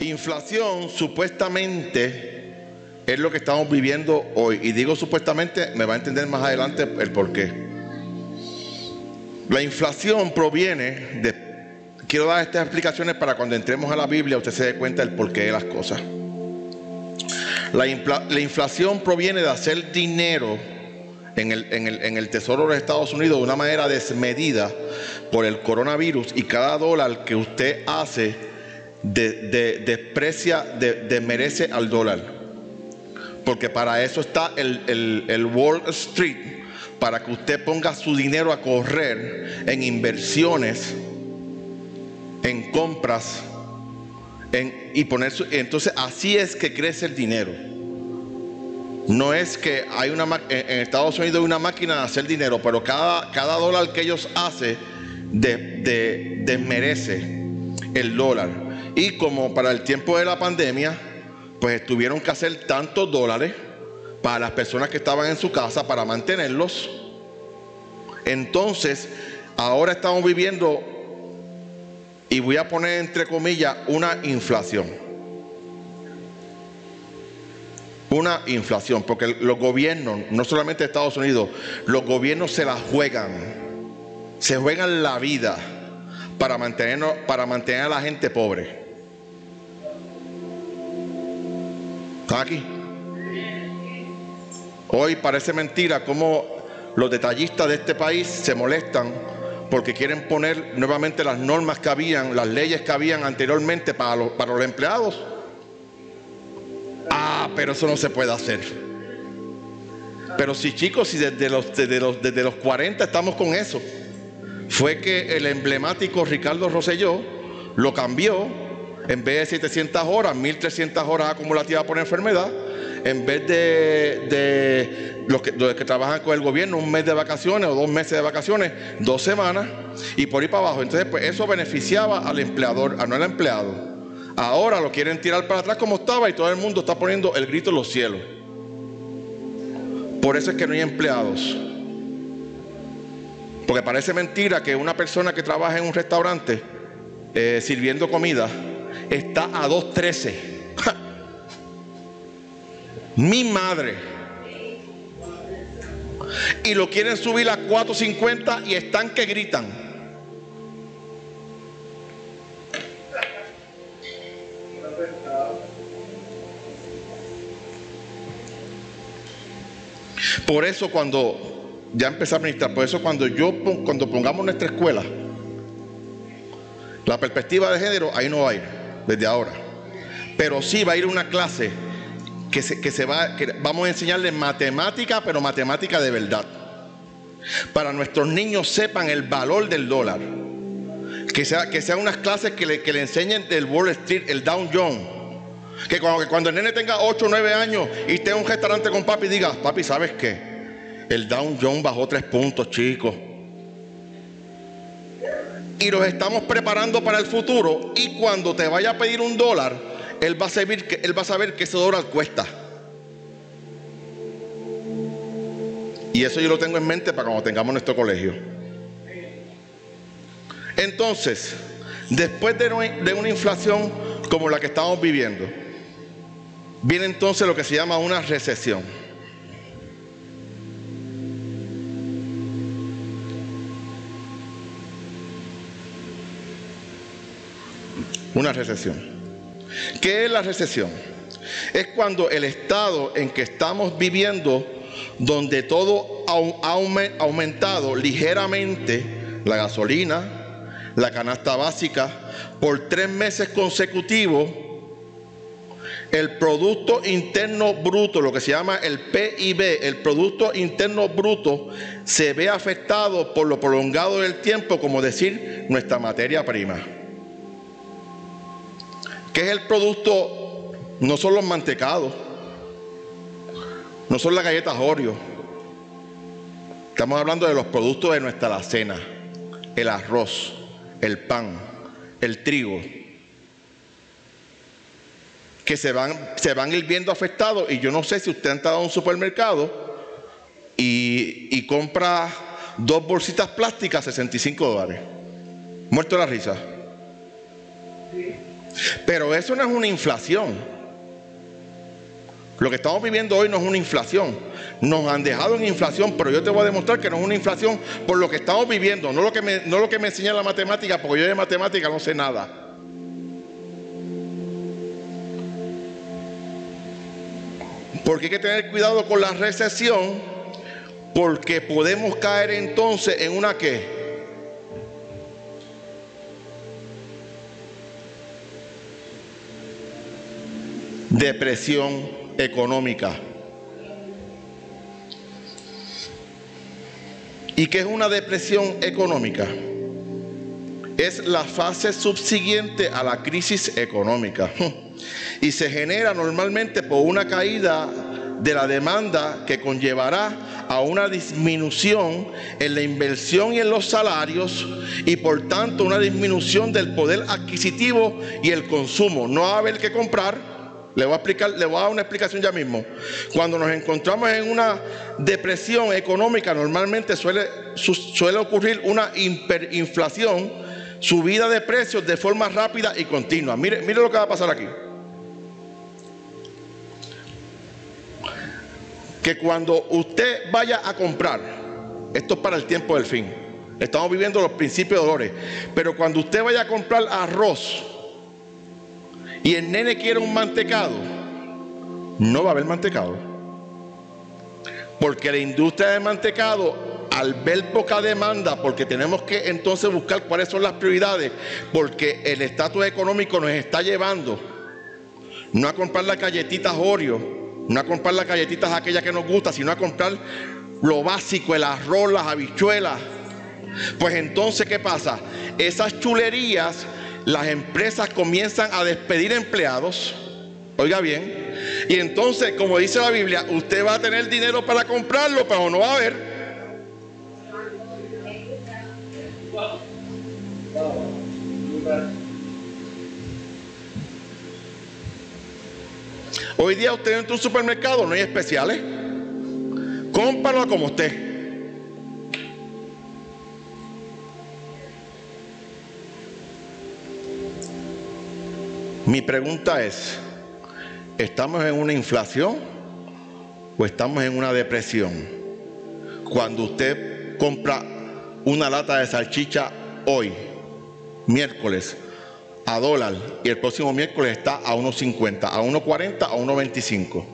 Inflación supuestamente es lo que estamos viviendo hoy. Y digo supuestamente, me va a entender más adelante el por qué. La inflación proviene de... Quiero dar estas explicaciones para cuando entremos a la Biblia usted se dé cuenta del porqué de las cosas. La, la inflación proviene de hacer dinero en el, en, el, Tesoro de los Estados Unidos de una manera desmedida por el coronavirus y cada dólar que usted hace de, desprecia, desmerece al dólar. Porque para eso está el, Wall Street, para que usted ponga su dinero a correr en inversiones, en compras, y poner su, entonces así es que crece el dinero. No es que hay una en Estados Unidos hay una máquina de hacer dinero, pero cada, cada dólar que ellos hacen desmerece el dólar. Y como para el tiempo de la pandemia, pues tuvieron que hacer tantos dólares para las personas que estaban en su casa para mantenerlos. Entonces, ahora estamos viviendo, y voy a poner entre comillas, una inflación una inflación, porque los gobiernos, no solamente Estados Unidos, los gobiernos se la juegan, se juegan la vida para, mantenernos, para mantener a la gente pobre. ¿Están aquí? Hoy parece mentira cómo los detallistas de este país se molestan porque quieren poner nuevamente las normas que habían, las leyes que habían anteriormente para los, para los empleados Ah, pero eso no se puede hacer. Pero sí, chicos, si desde los, desde los, desde los 40 estamos con eso, fue que el emblemático Ricardo Rosselló lo cambió en vez de 700 horas, 1300 horas acumulativas por enfermedad, en vez de, de los, que, los, que, trabajan con el gobierno, un mes de vacaciones o dos meses de vacaciones, dos semanas, y por ahí para abajo. Entonces, pues eso beneficiaba al empleador, a no al empleado. Ahora lo quieren tirar para atrás como estaba y todo el mundo está poniendo el grito en los cielos. Por eso es que no hay empleados. Porque parece mentira que una persona que trabaja en un restaurante eh, sirviendo comida está a 2.13. Mi madre. Y lo quieren subir a 4.50 y están que gritan. Por eso cuando ya empecé a ministrar, por eso cuando yo cuando pongamos nuestra escuela, la perspectiva de género ahí no va a ir desde ahora. Pero sí va a ir una clase que se, que se va, que vamos a enseñarles matemática, pero matemática de verdad. Para nuestros niños sepan el valor del dólar. Que sea, que sean unas clases que le, que le enseñen el Wall Street, el Dow Jones que cuando, el nene tenga 8 o 9 años y esté en un restaurante con papi, diga, papi, ¿sabes qué? El Down Jones bajó 3 puntos, chicos. Y los estamos preparando para el futuro. Y cuando te vaya a pedir un dólar, él va a saber que, ese dólar cuesta. Y eso yo lo tengo en mente para cuando tengamos nuestro colegio. Entonces, después de una inflación como la que estamos viviendo, Viene entonces lo que se llama una recesión. Una recesión. ¿Qué es la recesión? Es cuando el estado en que estamos viviendo, donde todo ha aumentado ligeramente, la gasolina, la canasta básica, por tres meses consecutivos, el Producto Interno Bruto, lo que se llama el PIB, el Producto Interno Bruto, se ve afectado por lo prolongado del tiempo, como decir nuestra materia prima. ¿Qué es el producto? No son los mantecados, no son las galletas Oreo. Estamos hablando de los productos de nuestra alacena, el arroz, el pan, el trigo, que se van, se van ir viendo afectados. Y yo no sé si usted ha entrado a un supermercado y, compra dos bolsitas plásticas, 65 dólares. Muerto la risa. Pero eso no es una inflación. Lo que estamos viviendo hoy no es una inflación. Nos han dejado en inflación, pero yo te voy a demostrar que no es una inflación por lo que estamos viviendo, no lo que me, no lo que me enseña la matemática, porque yo de matemática no sé nada. Porque hay que tener cuidado con la recesión, porque podemos caer entonces en una que depresión económica. ¿Y qué es una depresión económica? Es la fase subsiguiente a la crisis económica. Y se genera normalmente por una caída de la demanda que conllevará a una disminución en la inversión y en los salarios y por tanto una disminución del poder adquisitivo y el consumo. No va a haber que comprar, le voy a explicar, le voy a dar una explicación ya mismo. Cuando nos encontramos en una depresión económica, normalmente suele, ocurrir una hiperinflación, subida de precios de forma rápida y continua. Mire, mire lo que va a pasar aquí. Que cuando usted vaya a comprar, esto es para el tiempo del fin, estamos viviendo los principios de dolores, pero cuando usted vaya a comprar arroz, y el nene quiere un mantecado, no va a haber mantecado. Porque la industria de mantecado, al ver poca demanda, porque tenemos que entonces buscar cuáles son las prioridades, porque el estatus económico nos está llevando no a comprar las galletitas Oreo, no a comprar las galletitas aquellas que nos gustan, sino a comprar lo básico, el arroz, las habichuelas. Pues entonces, ¿qué pasa? Esas chulerías las empresas comienzan a despedir empleados, oiga bien, y entonces, como dice la Biblia, usted va a tener dinero para comprarlo, pero no va a haber. Hoy día usted entra a un supermercado, no hay especiales. Cómpralo como usted. Mi pregunta es, ¿estamos en una inflación o estamos en una depresión? Cuando usted compra una lata de salchicha hoy, miércoles, a dólar, y el próximo miércoles está a 1.50, a 1.40, a 1.25.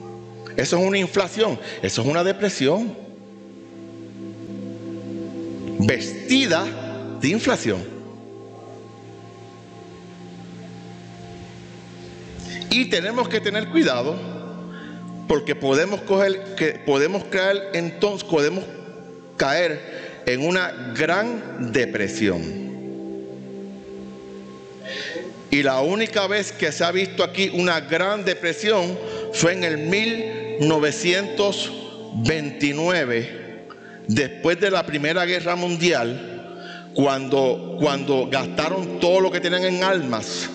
Eso es una inflación, eso es una depresión. Vestida de inflación. Y tenemos que tener cuidado porque podemos coger, que podemos caer entonces, podemos caer en una gran depresión. Y la única vez que se ha visto aquí una gran depresión fue en el 1929, después de la Primera Guerra Mundial, cuando, cuando gastaron todo lo que tenían en armas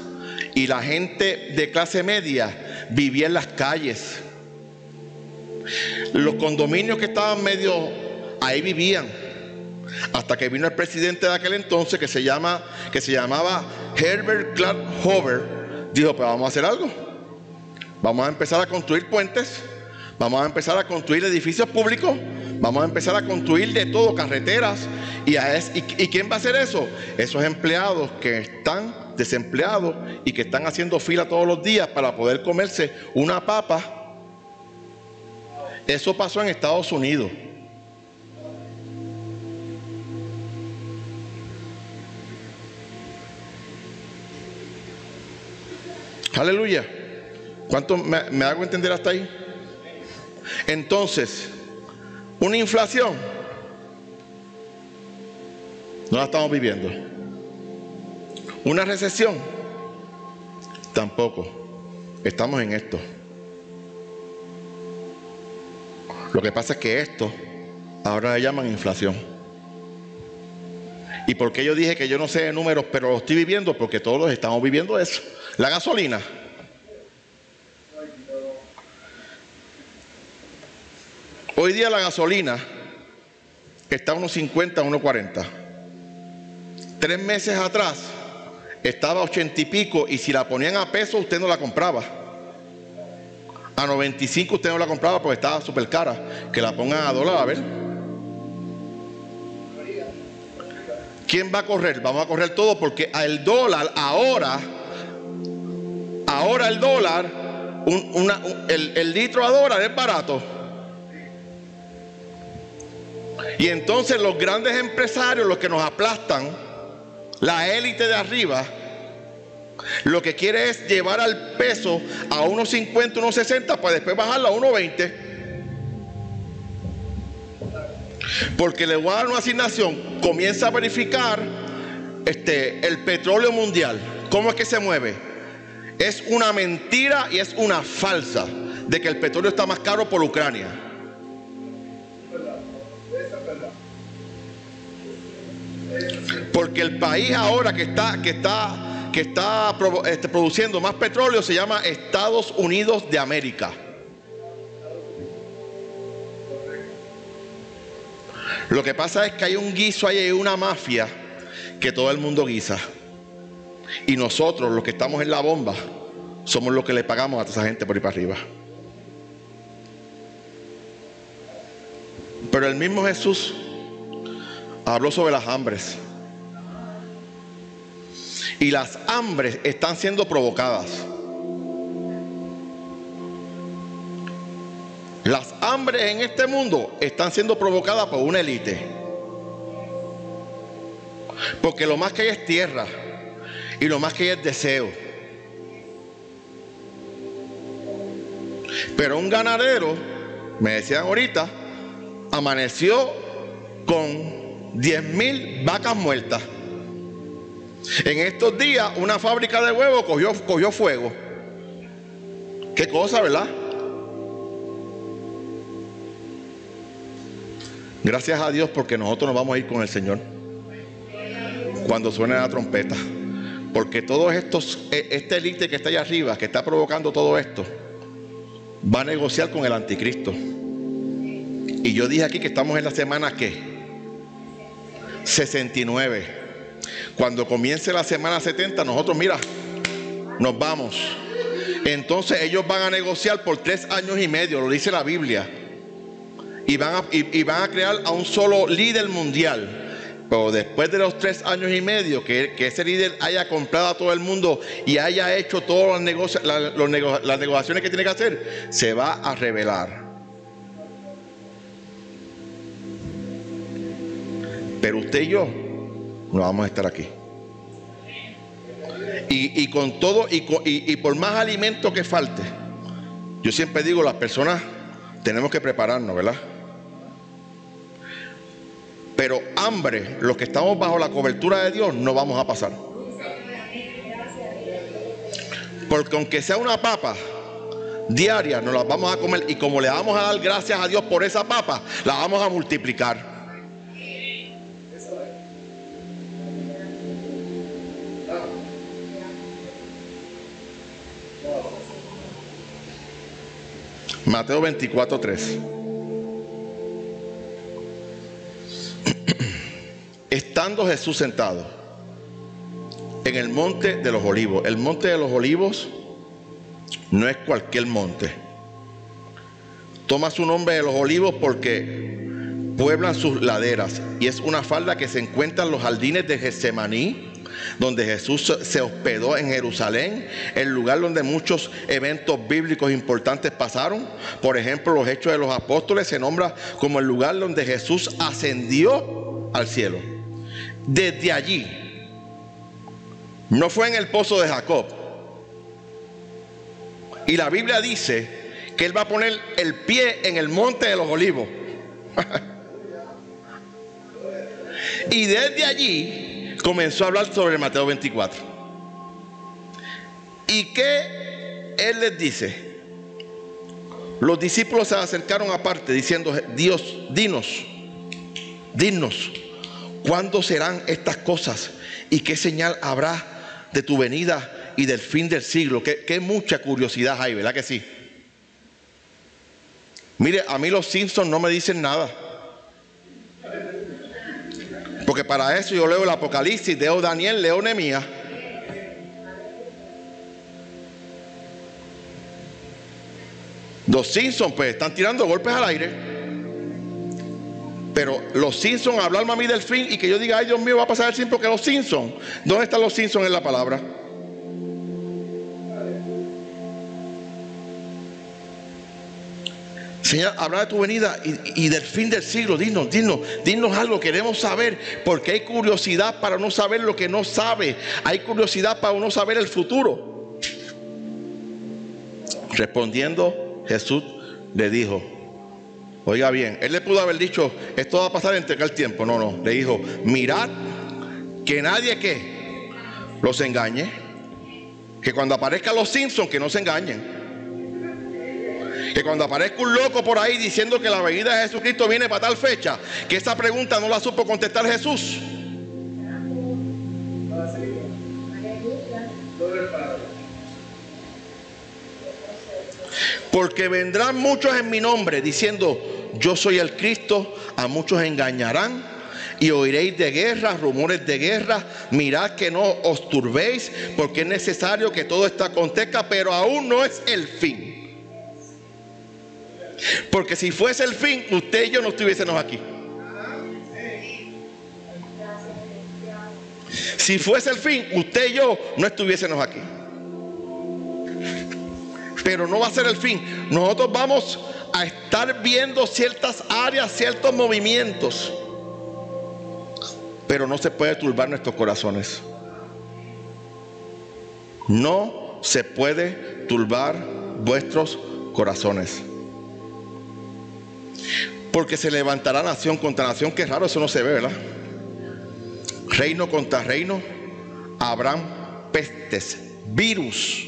y la gente de clase media vivía en las calles. Los condominios que estaban medio ahí vivían. Hasta que vino el presidente de aquel entonces que se, llama, que se llamaba Herbert Clark Hoover. Dijo, pues vamos a hacer algo. Vamos a empezar a construir puentes. Vamos a empezar a construir edificios públicos. Vamos a empezar a construir de todo, carreteras. ¿Y, y quién va a hacer eso? Esos empleados que están desempleados y que están haciendo fila todos los días para poder comerse una papa. Eso pasó en Estados Unidos. Aleluya. ¿Cuánto me, me, hago entender hasta ahí? Entonces, una inflación no la estamos viviendo. Una recesión, tampoco. Estamos en esto. Lo que pasa es que esto ahora le llaman inflación. ¿Y por qué yo dije que yo no sé de números, pero lo estoy viviendo? Porque todos estamos viviendo eso. La gasolina. Hoy día la gasolina está a unos 50, unos 40. Tres meses atrás estaba a ochenta y pico y si la ponían a peso usted no la compraba. A 95 usted no la compraba porque estaba súper cara. Que la pongan a dólar a ver. ¿Quién va a correr? Vamos a correr todo porque el dólar ahora, ahora el dólar, el litro a dólar es barato. Y entonces los grandes empresarios, los que nos aplastan, la élite de arriba, lo que quiere es llevar al peso a unos 50, unos 60 para después bajarlo a unos 20. Porque le voy a dar una asignación, comienza a verificar este, el petróleo mundial, cómo es que se mueve. Es una mentira y es una falsa de que el petróleo está más caro por Ucrania. Porque el país ahora que está, que está, que está este, produciendo más petróleo se llama Estados Unidos de América. Lo que pasa es que hay un guiso, hay una mafia que todo el mundo guisa. Y nosotros, los que estamos en la bomba, somos los que le pagamos a toda esa gente por ir para arriba. Pero el mismo Jesús habló sobre las hambres. Y las hambres están siendo provocadas. Las hambres en este mundo están siendo provocadas por una élite. Porque lo más que hay es tierra y lo más que hay es deseo. Pero un ganadero, me decían ahorita, amaneció con 10 mil vacas muertas. En estos días una fábrica de huevos cogió, cogió fuego. Qué cosa, ¿verdad? Gracias a Dios porque nosotros nos vamos a ir con el Señor cuando suene la trompeta. Porque todos estos, e, este élite que está allá arriba, que está provocando todo esto, va a negociar con el anticristo. Y yo dije aquí que estamos en la semana que 69. Cuando comience la semana 70, nosotros, mira, nos vamos. Entonces ellos van a negociar por tres años y medio, lo dice la Biblia. Y van a, y, van a crear a un solo líder mundial. Pero después de los tres años y medio que, ese líder haya comprado a todo el mundo y haya hecho todas las, las negociaciones que tiene que hacer, se va a revelar. Pero usted y yo no vamos a estar aquí. Y, con todo, y, y, por más alimento que falte, yo siempre digo, las personas tenemos que prepararnos, ¿verdad? Pero hambre, los que estamos bajo la cobertura de Dios, no vamos a pasar. Porque aunque sea una papa diaria, nos la vamos a comer y como le vamos a dar gracias a Dios por esa papa, la vamos a multiplicar. Mateo 24, 3. Estando Jesús sentado en el monte de los olivos. El monte de los olivos no es cualquier monte. Toma su nombre de los olivos porque pueblan sus laderas y es una falda que se encuentra en los jardines de Getsemaní donde Jesús se hospedó en Jerusalén, el lugar donde muchos eventos bíblicos importantes pasaron. Por ejemplo, los Hechos de los Apóstoles se nombra como el lugar donde Jesús ascendió al cielo. Desde allí, no fue en el pozo de Jacob. Y la Biblia dice que Él va a poner el pie en el monte de los olivos. y desde allí comenzó a hablar sobre Mateo 24. ¿Y qué él les dice? Los discípulos se acercaron aparte diciendo, Dios, dinos, dinos, ¿cuándo serán estas cosas? ¿Y qué señal habrá de tu venida y del fin del siglo? Qué, mucha curiosidad hay, ¿verdad que sí? Mire, a mí los Simpsons no me dicen nada. Porque para eso yo leo el Apocalipsis, leo Daniel, leo Nehemías. Los Simpsons, pues, están tirando golpes al aire. Pero los Simpsons, hablarme a mí del fin y que yo diga, ay Dios mío, va a pasar el fin porque los Simpsons. ¿Dónde están los Simpsons en la palabra? Señor, habla de tu venida y, del fin del siglo. Dinos, dinos, dinos algo. Queremos saber porque hay curiosidad para no saber lo que no sabe. Hay curiosidad para no saber el futuro. Respondiendo, Jesús le dijo, oiga bien, él le pudo haber dicho, esto va a pasar en el tiempo. No, no, le dijo, mirad que nadie que los engañe. Que cuando aparezcan los Simpsons, que no se engañen. Que cuando aparezca un loco por ahí diciendo que la venida de Jesucristo viene para tal fecha, que esa pregunta no la supo contestar Jesús. Porque vendrán muchos en mi nombre diciendo, yo soy el Cristo, a muchos engañarán y oiréis de guerra, rumores de guerra. Mirad que no os turbéis, porque es necesario que todo esto acontezca, pero aún no es el fin. Porque si fuese el fin, usted y yo no estuviésemos aquí. Si fuese el fin, usted y yo no estuviésemos aquí. Pero no va a ser el fin. Nosotros vamos a estar viendo ciertas áreas, ciertos movimientos. Pero no se puede turbar nuestros corazones. No se puede turbar vuestros corazones. Porque se levantará nación contra nación. Qué raro, eso no se ve, ¿verdad? Reino contra reino. Habrán pestes, virus.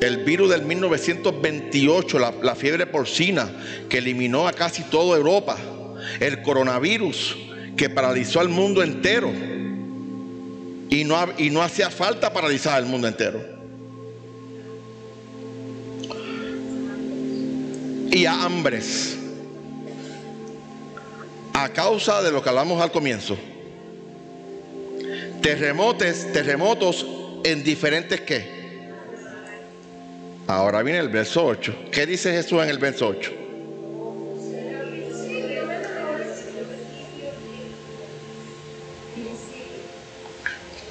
El virus del 1928, la, la fiebre porcina, que eliminó a casi toda Europa. El coronavirus, que paralizó al mundo entero. Y no, y no hacía falta paralizar al mundo entero. Y a hambres a causa de lo que hablamos al comienzo. Terremotes, terremotos en diferentes qué. Ahora viene el verso 8. ¿Qué dice Jesús en el verso 8?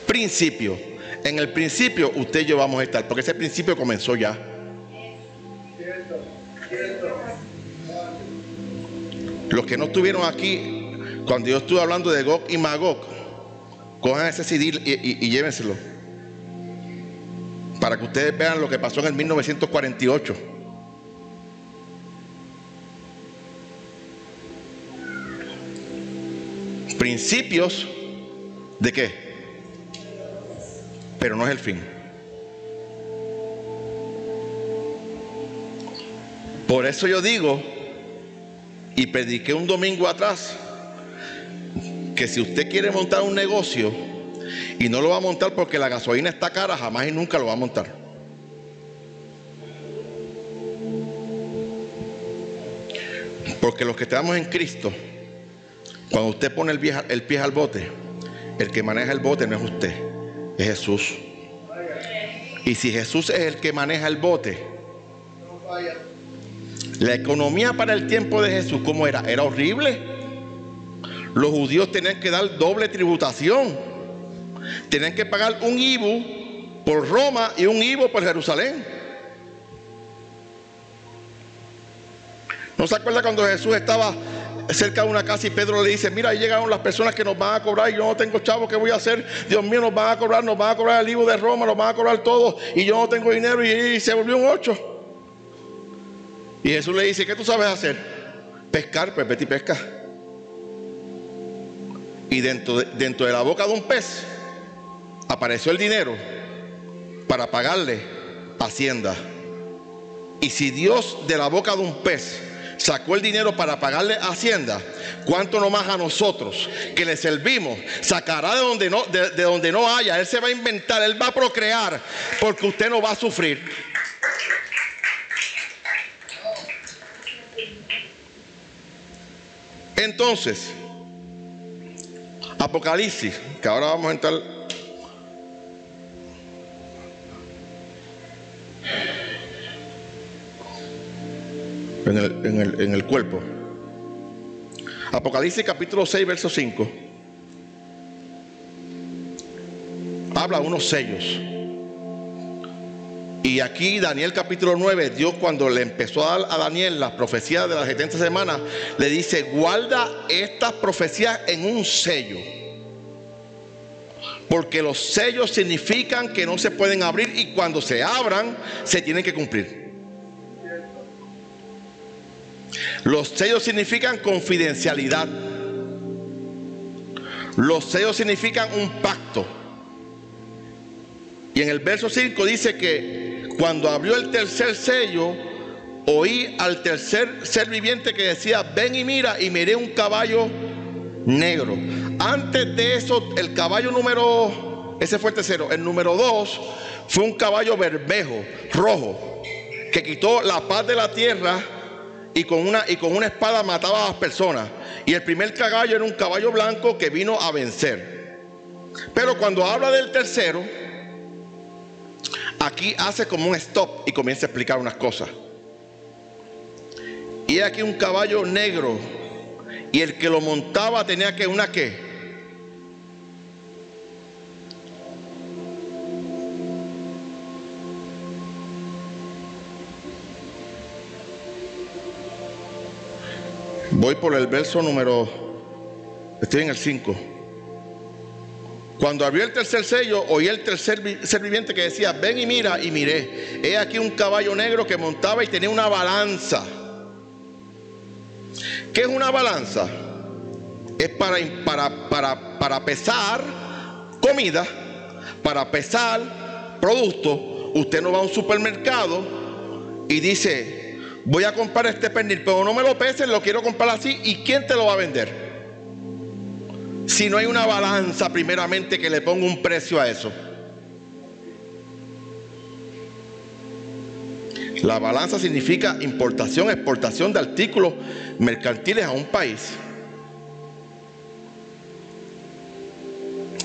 Principio. En el principio usted y yo vamos a estar, porque ese principio comenzó ya. Los que no estuvieron aquí, cuando yo estuve hablando de Gog y Magog, cojan ese CD y, llévenselo. Para que ustedes vean lo que pasó en el 1948. Principios de qué? Pero no es el fin. Por eso yo digo y prediqué un domingo atrás que si usted quiere montar un negocio y no lo va a montar porque la gasolina está cara, jamás y nunca lo va a montar. Porque los que estamos en Cristo, cuando usted pone el, el pie al bote, el que maneja el bote no es usted, es Jesús. Y si Jesús es el que maneja el bote, la economía para el tiempo de Jesús, ¿cómo era? Era horrible. Los judíos tenían que dar doble tributación. Tenían que pagar un IBU por Roma y un IBU por Jerusalén. ¿No se acuerda cuando Jesús estaba cerca de una casa y Pedro le dice, mira, ahí llegaron las personas que nos van a cobrar y yo no tengo chavo, ¿qué voy a hacer? Dios mío, nos van a cobrar, nos van a cobrar el IBU de Roma, nos van a cobrar todo y yo no tengo dinero y, y se volvió un ocho. Y Jesús le dice, ¿qué tú sabes hacer? Pescar, pues vete y pesca. Y dentro de, dentro de la boca de un pez apareció el dinero para pagarle Hacienda. Y si Dios de la boca de un pez sacó el dinero para pagarle Hacienda, ¿cuánto no más a nosotros que le servimos? Sacará de donde no, de donde no haya. Él se va a inventar, Él va a procrear, porque usted no va a sufrir. Entonces, Apocalipsis, que ahora vamos a entrar. en el, en el, en el cuerpo. Apocalipsis capítulo 6, verso 5. Habla unos sellos. Y aquí Daniel capítulo 9, Dios cuando le empezó a dar a Daniel las profecías de las 70 semanas, le dice, guarda estas profecías en un sello. Porque los sellos significan que no se pueden abrir y cuando se abran se tienen que cumplir. Los sellos significan confidencialidad. Los sellos significan un pacto. Y en el verso 5 dice que cuando abrió el tercer sello, oí al tercer ser viviente que decía, ven y mira, y miré un caballo negro. Antes de eso, el caballo número, ese fue el tercero, el número dos fue un caballo bermejo, rojo, que quitó la paz de la tierra y con una, y con una espada mataba a las personas. Y el primer caballo era un caballo blanco que vino a vencer. Pero cuando habla del tercero, aquí hace como un stop y comienza a explicar unas cosas. Y aquí un caballo negro. Y el que lo montaba tenía que una qué. Voy por el verso número, estoy en el 5. Cuando abrió el tercer sello, oí el tercer ser viviente que decía, ven y mira, y miré. He aquí un caballo negro que montaba y tenía una balanza. ¿Qué es una balanza? Es para, para, para, para pesar comida, para pesar productos. Usted no va a un supermercado y dice, voy a comprar este pernil, pero no me lo pesen, lo quiero comprar así. ¿Y quién te lo va a vender? Si no hay una balanza primeramente que le ponga un precio a eso? La balanza significa importación, exportación de artículos mercantiles a un país.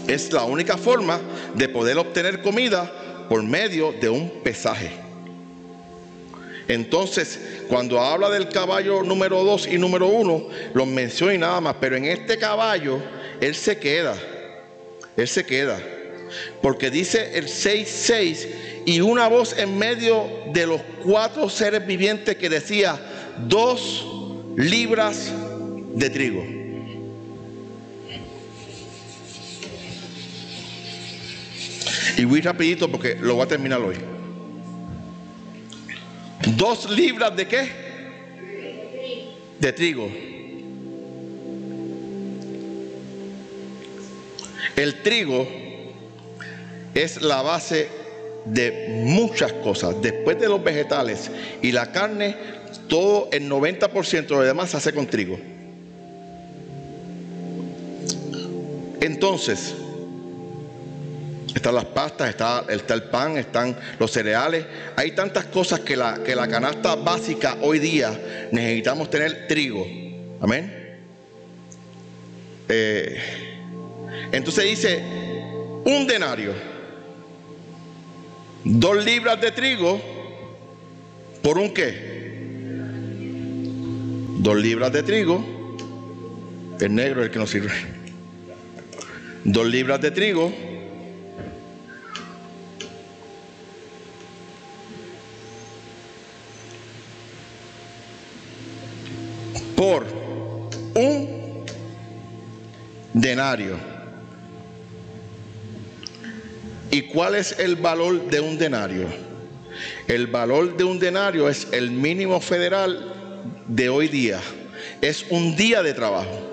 Es la única forma de poder obtener comida por medio de un pesaje. Entonces, cuando habla del caballo número 2 y número 1, los menciona y nada más, pero en este caballo él se queda. Él se queda. Porque dice el 6.6 y una voz en medio de los cuatro seres vivientes que decía dos libras de trigo. Y voy rapidito porque lo voy a terminar hoy. Dos libras de qué? De trigo. El trigo es la base de muchas cosas. Después de los vegetales y la carne, todo el 90% de lo demás se hace con trigo. Entonces, están las pastas, está, el pan, están los cereales. Hay tantas cosas que la, que la canasta básica hoy día necesitamos tener trigo. Amén. Eh, entonces dice, un denario, dos libras de trigo, ¿por un qué? Dos libras de trigo, el negro es el que nos sirve. Dos libras de trigo. Por un denario. ¿Y cuál es el valor de un denario? El valor de un denario es el mínimo federal de hoy día. Es un día de trabajo.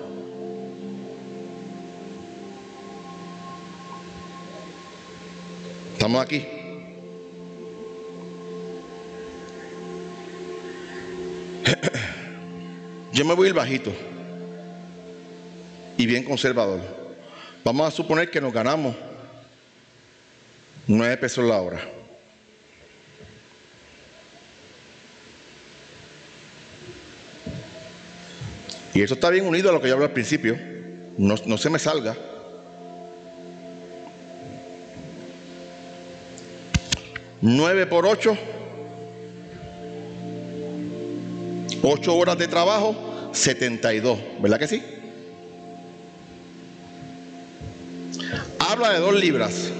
¿Estamos aquí? Yo me voy a ir bajito y bien conservador. Vamos a suponer que nos ganamos 9 pesos la hora. Y eso está bien unido a lo que yo hablé al principio. No, no se me salga. Nueve por ocho. 8 horas de trabajo, 72. ¿Verdad que sí? Habla de 2 libras.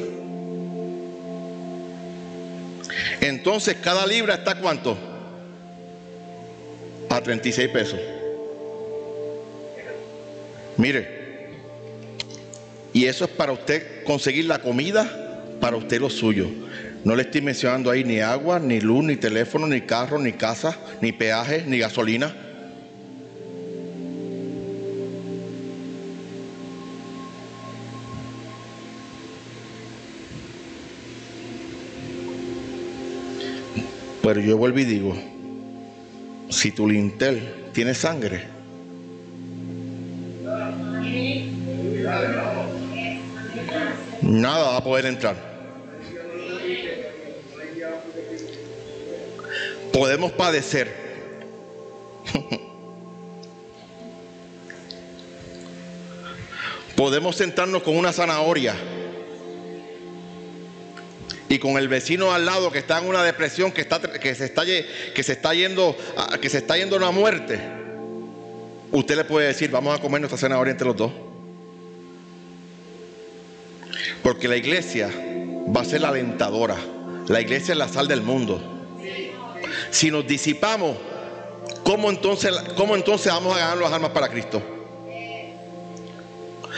Entonces cada libra está cuánto? A 36 pesos. Mire. Y eso es para usted conseguir la comida, para usted lo suyo. No le estoy mencionando ahí ni agua, ni luz, ni teléfono, ni carro, ni casa, ni peaje, ni gasolina. Pero yo vuelvo y digo, si tu lintel tiene sangre, nada va a poder entrar. Podemos padecer. Podemos sentarnos con una zanahoria y con el vecino al lado que está en una depresión, que, está, que, se, está, que se está yendo que se está yendo a una muerte, usted le puede decir, vamos a comer nuestra zanahoria entre los dos. Porque la iglesia va a ser la alentadora. La iglesia es la sal del mundo. Si nos disipamos, ¿cómo entonces, cómo entonces vamos a ganar las almas para Cristo?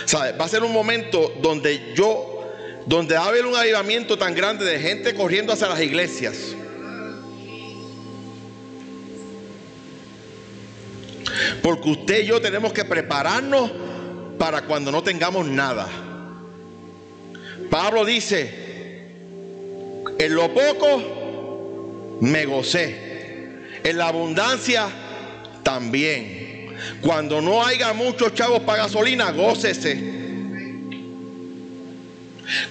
¿Sabe? Va a ser un momento donde yo donde va a haber un avivamiento tan grande de gente corriendo hacia las iglesias. Porque usted y yo tenemos que prepararnos para cuando no tengamos nada. Pablo dice, en lo poco me gocé, en la abundancia también. Cuando no haya muchos chavos para gasolina, gócese.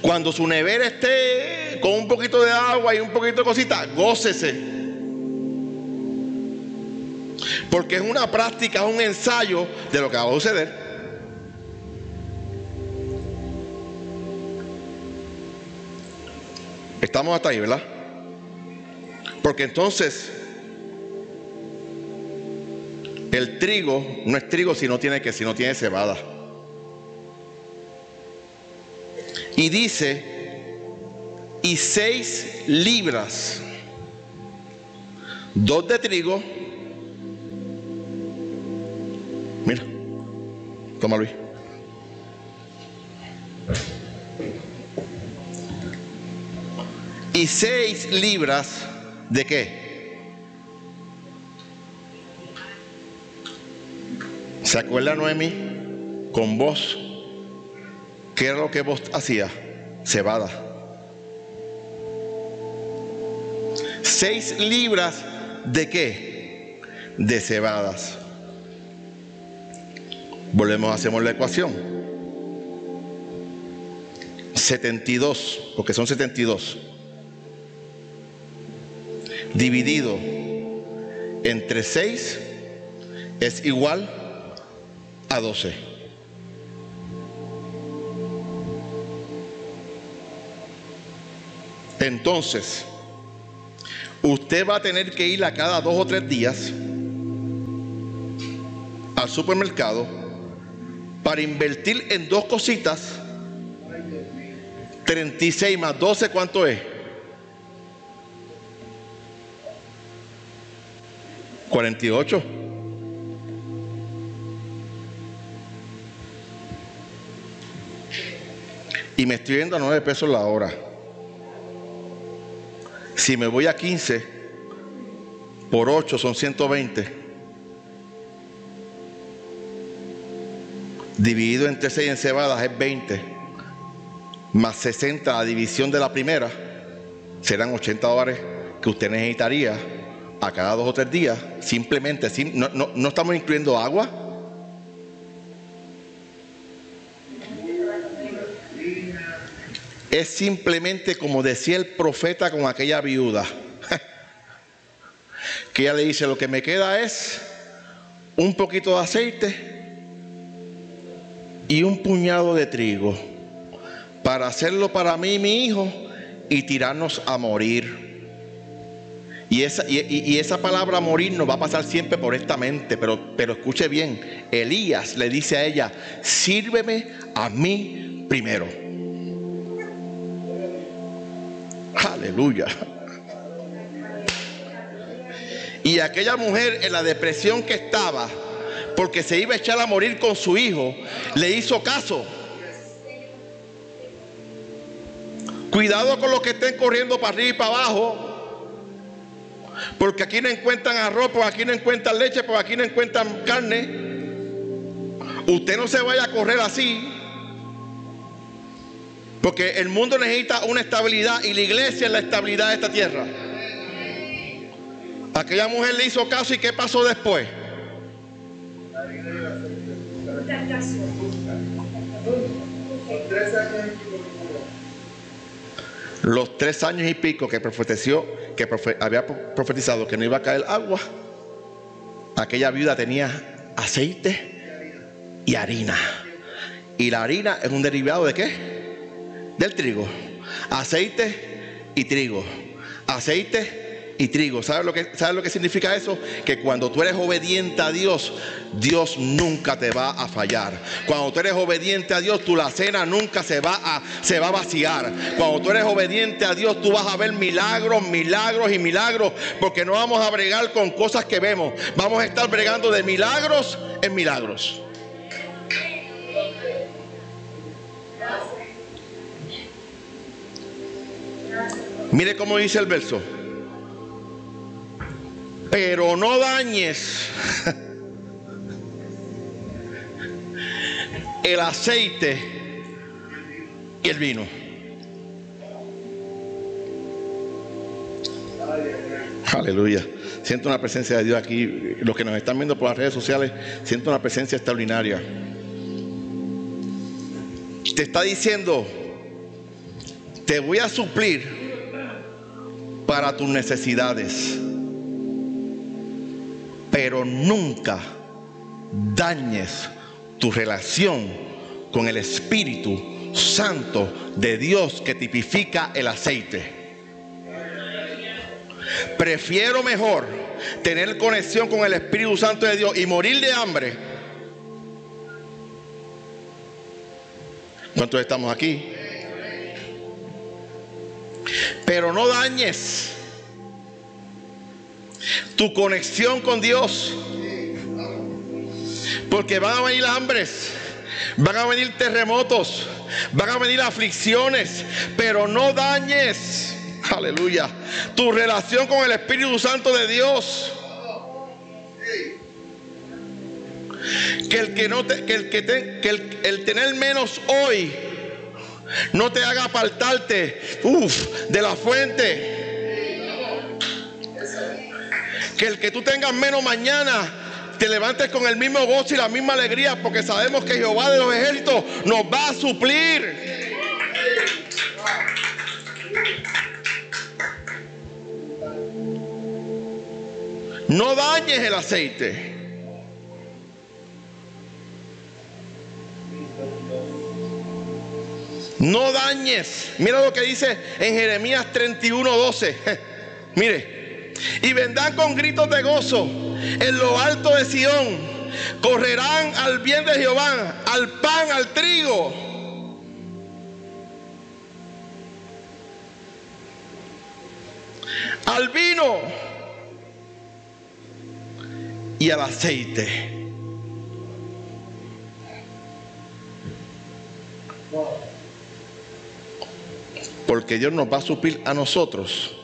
Cuando su nevera esté con un poquito de agua y un poquito de cosita, gócese. Porque es una práctica, es un ensayo de lo que va a suceder. Estamos hasta ahí, ¿verdad? Porque entonces el trigo no es trigo si no tiene que, si no tiene cebada. Y dice, y seis libras, dos de trigo. Mira, toma Luis. Y seis libras de qué? ¿Se acuerda Noemi? Con vos ¿Qué era lo que vos hacías? Cebada. Seis libras de qué? De cebadas. Volvemos, hacemos la ecuación. 72, porque son 72. Dividido entre 6 es igual a 12. Entonces, usted va a tener que ir a cada dos o tres días al supermercado para invertir en dos cositas. 36 más 12, ¿cuánto es? 48. Y me estoy yendo a 9 pesos la hora. Si me voy a 15, por 8 son 120. Dividido entre 6 en cebadas es 20. Más 60 la división de la primera. Serán 80 dólares que usted necesitaría a cada dos o tres días. Simplemente, no, no estamos incluyendo agua. Es simplemente como decía el profeta con aquella viuda, que ella le dice, lo que me queda es un poquito de aceite y un puñado de trigo para hacerlo para mí y mi hijo y tirarnos a morir. Y esa, y, esa palabra morir nos va a pasar siempre por esta mente, pero, pero escuche bien, Elías le dice a ella, sírveme a mí primero. Aleluya. Y aquella mujer en la depresión que estaba, porque se iba a echar a morir con su hijo, le hizo caso. Cuidado con los que estén corriendo para arriba y para abajo. Porque aquí no encuentran arroz, porque aquí no encuentran leche, porque aquí no encuentran carne. Usted no se vaya a correr así. Porque el mundo necesita una estabilidad y la iglesia es la estabilidad de esta tierra. Aquella mujer le hizo caso y ¿qué pasó después? Los tres años y pico que profetizó, que había profetizado que no iba a caer agua, aquella viuda tenía aceite y harina. Y la harina es un derivado de qué? Del trigo. Aceite y trigo. Aceite y trigo. ¿Sabes lo, que, ¿Sabes lo que significa eso? Que cuando tú eres obediente a Dios, Dios nunca te va a fallar. Cuando tú eres obediente a Dios, tu la cena nunca se va a, se va a vaciar. Cuando tú eres obediente a Dios, tú vas a ver milagros, milagros y milagros. Porque no vamos a bregar con cosas que vemos. Vamos a estar bregando de milagros en milagros. Mire cómo dice el verso. Pero no dañes el aceite y el vino. Aleluya. Siento una presencia de Dios aquí. Los que nos están viendo por las redes sociales, siento una presencia extraordinaria. Te está diciendo, te voy a suplir para tus necesidades. Pero nunca dañes tu relación con el Espíritu Santo de Dios que tipifica el aceite. Prefiero mejor tener conexión con el Espíritu Santo de Dios y morir de hambre. ¿Cuántos estamos aquí? Pero no dañes tu conexión con Dios. Porque van a venir hambres, van a venir terremotos, van a venir aflicciones, pero no dañes, aleluya, tu relación con el Espíritu Santo de Dios. Que el que no te, que el que, que el, el tener menos hoy no te haga apartarte de la fuente. Que el que tú tengas menos mañana te levantes con el mismo gozo y la misma alegría porque sabemos que Jehová de los ejércitos nos va a suplir. No dañes el aceite. No dañes. Mira lo que dice en Jeremías 31, 12. Mire. Y vendrán con gritos de gozo en lo alto de Sión. Correrán al bien de Jehová, al pan, al trigo. Al vino y al aceite. Porque Dios nos va a suplir a nosotros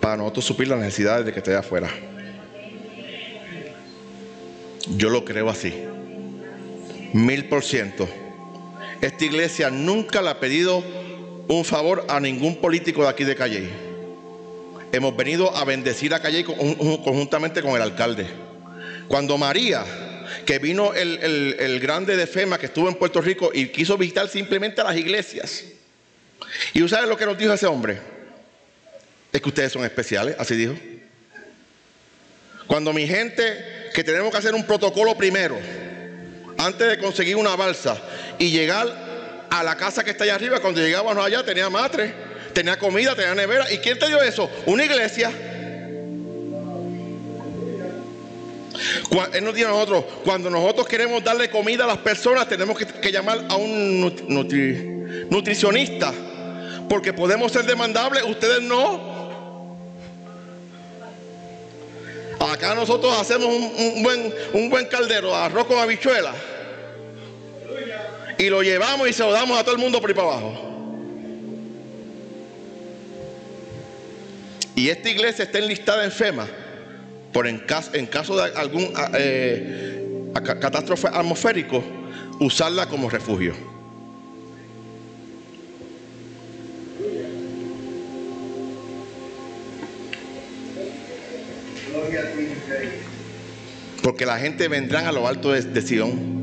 para nosotros suplir las necesidades de que esté afuera. Yo lo creo así. Mil por ciento. Esta iglesia nunca le ha pedido un favor a ningún político de aquí de Calle. Hemos venido a bendecir a Calle conjuntamente con el alcalde. Cuando María, que vino el, el grande de FEMA que estuvo en Puerto Rico y quiso visitar simplemente las iglesias, y ustedes lo que nos dijo ese hombre. Es que ustedes son especiales, así dijo. Cuando mi gente, que tenemos que hacer un protocolo primero, antes de conseguir una balsa y llegar a la casa que está allá arriba, cuando llegábamos allá tenía matre, tenía comida, tenía nevera. ¿Y quién te dio eso? Una iglesia. Él nos dijo a nosotros, cuando nosotros queremos darle comida a las personas, tenemos que, llamar a un nutricionista porque podemos ser demandables, ustedes no. Acá nosotros hacemos un, buen, un buen caldero, arroz con habichuela. Y lo llevamos y se lo damos a todo el mundo por ahí para abajo. Y esta iglesia está enlistada en FEMA por en caso, de algún eh, catástrofe atmosférico, usarla como refugio. Porque la gente vendrán a lo alto de, de Sion.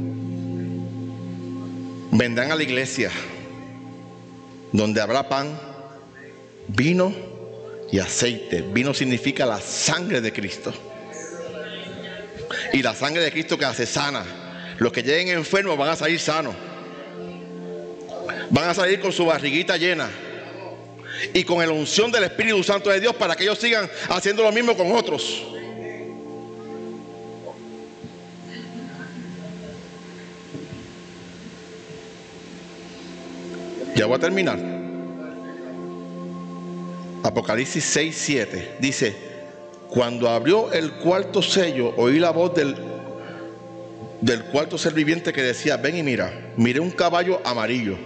Vendrán a la iglesia donde habrá pan, vino y aceite. Vino significa la sangre de Cristo. Y la sangre de Cristo que hace sana. Los que lleguen enfermos van a salir sanos. Van a salir con su barriguita llena. Y con la unción del Espíritu Santo de Dios para que ellos sigan haciendo lo mismo con otros. Ya voy a terminar. Apocalipsis 6, 7 dice, cuando abrió el cuarto sello, oí la voz del, del cuarto ser viviente que decía, ven y mira, miré un caballo amarillo.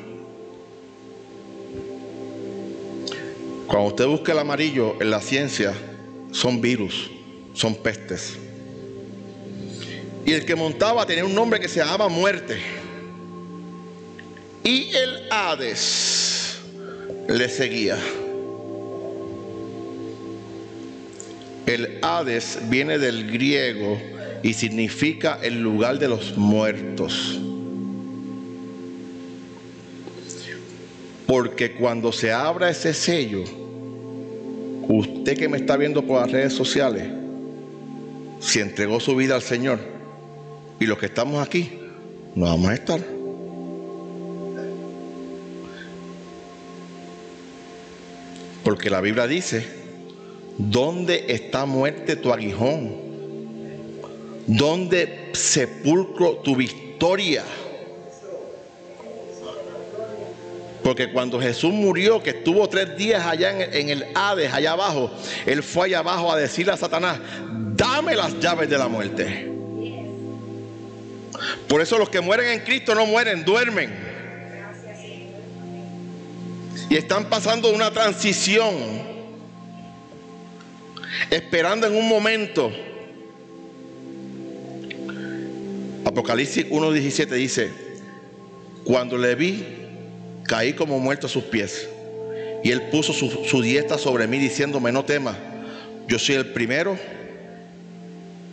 Cuando usted busca el amarillo en la ciencia, son virus, son pestes. Y el que montaba tenía un nombre que se llamaba muerte. Y el Hades le seguía. El Hades viene del griego y significa el lugar de los muertos. Porque cuando se abra ese sello, usted que me está viendo por las redes sociales, si entregó su vida al Señor y los que estamos aquí, no vamos a estar. Porque la Biblia dice ¿Dónde está muerte tu aguijón? ¿Dónde sepulcro tu victoria? Porque cuando Jesús murió, que estuvo tres días allá en, el Hades, allá abajo, Él fue allá abajo a decirle a Satanás, dame las llaves de la muerte. Por eso los que mueren en Cristo no mueren, duermen. Y están pasando una transición esperando en un momento. Apocalipsis 1.17 dice, cuando le vi, caí como muerto a sus pies. Y él puso su, su sobre mí diciéndome, no temas, yo soy el primero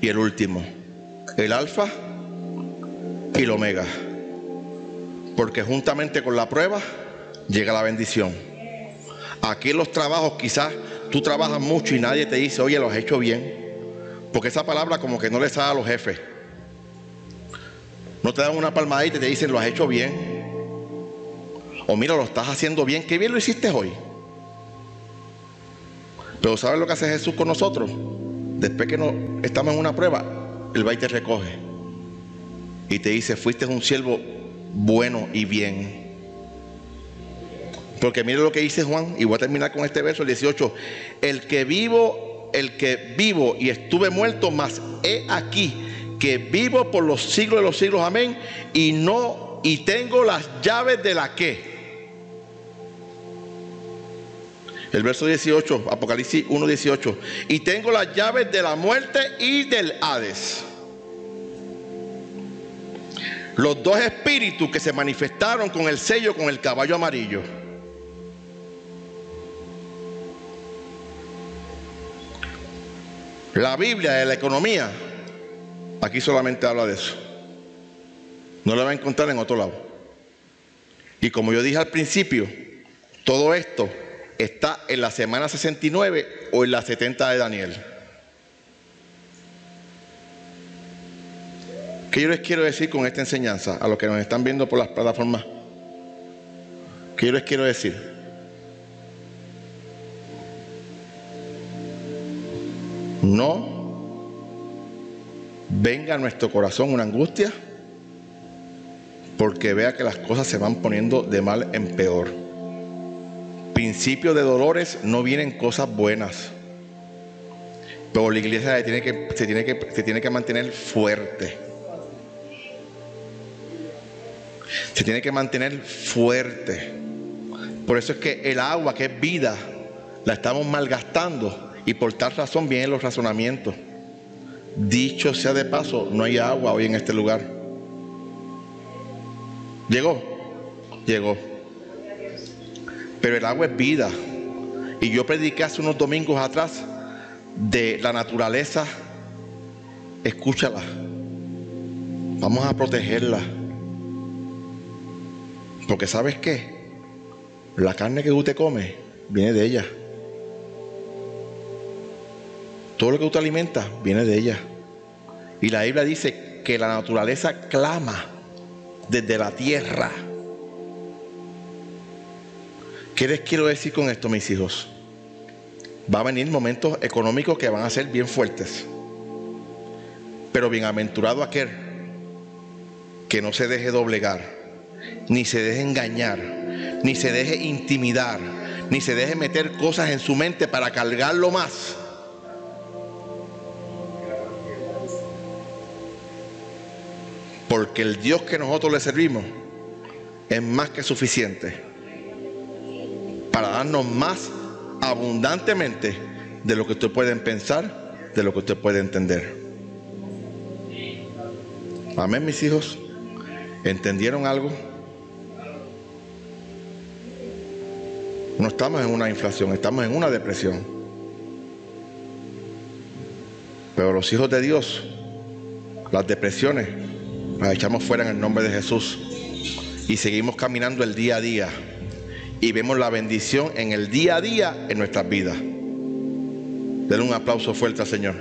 y el último, el alfa y el omega. Porque juntamente con la prueba llega la bendición. Aquí en los trabajos quizás tú trabajas mucho y nadie te dice, oye, lo has hecho bien. Porque esa palabra como que no le sale a los jefes. No te dan una palmadita y te dicen, lo has hecho bien. O mira, lo estás haciendo bien. Qué bien lo hiciste hoy. Pero ¿sabes lo que hace Jesús con nosotros? Después que no, estamos en una prueba, Él va y te recoge. Y te dice, fuiste un siervo bueno y bien. Porque mire lo que dice Juan, y voy a terminar con este verso, el 18. El que vivo, el que vivo y estuve muerto, mas he aquí que vivo por los siglos de los siglos, amén. Y no, y tengo las llaves de la que. El verso 18, Apocalipsis 1, 18. Y tengo las llaves de la muerte y del Hades. Los dos espíritus que se manifestaron con el sello, con el caballo amarillo. La Biblia de la economía, aquí solamente habla de eso. No lo va a encontrar en otro lado. Y como yo dije al principio, todo esto está en la semana 69 o en la 70 de Daniel. ¿Qué yo les quiero decir con esta enseñanza a los que nos están viendo por las plataformas? ¿Qué yo les quiero decir? No venga a nuestro corazón una angustia porque vea que las cosas se van poniendo de mal en peor. Principio de dolores no vienen cosas buenas. Pero la iglesia se tiene que, se tiene que, se tiene que mantener fuerte. Se tiene que mantener fuerte. Por eso es que el agua, que es vida, la estamos malgastando. Y por tal razón vienen los razonamientos. Dicho sea de paso, no hay agua hoy en este lugar. Llegó, llegó. Pero el agua es vida. Y yo prediqué hace unos domingos atrás de la naturaleza. Escúchala. Vamos a protegerla. Porque sabes qué? La carne que tú te comes viene de ella. Todo lo que tú te alimentas viene de ella. Y la Biblia dice que la naturaleza clama desde la tierra. ¿Qué les quiero decir con esto, mis hijos? Va a venir momentos económicos que van a ser bien fuertes. Pero bienaventurado aquel que no se deje doblegar, ni se deje engañar, ni se deje intimidar, ni se deje meter cosas en su mente para cargarlo más Porque el Dios que nosotros le servimos es más que suficiente para darnos más abundantemente de lo que usted pueden pensar, de lo que usted puede entender. Amén, mis hijos. ¿Entendieron algo? No estamos en una inflación, estamos en una depresión. Pero los hijos de Dios, las depresiones las echamos fuera en el nombre de Jesús y seguimos caminando el día a día y vemos la bendición en el día a día en nuestras vidas. Denle un aplauso fuerte al Señor.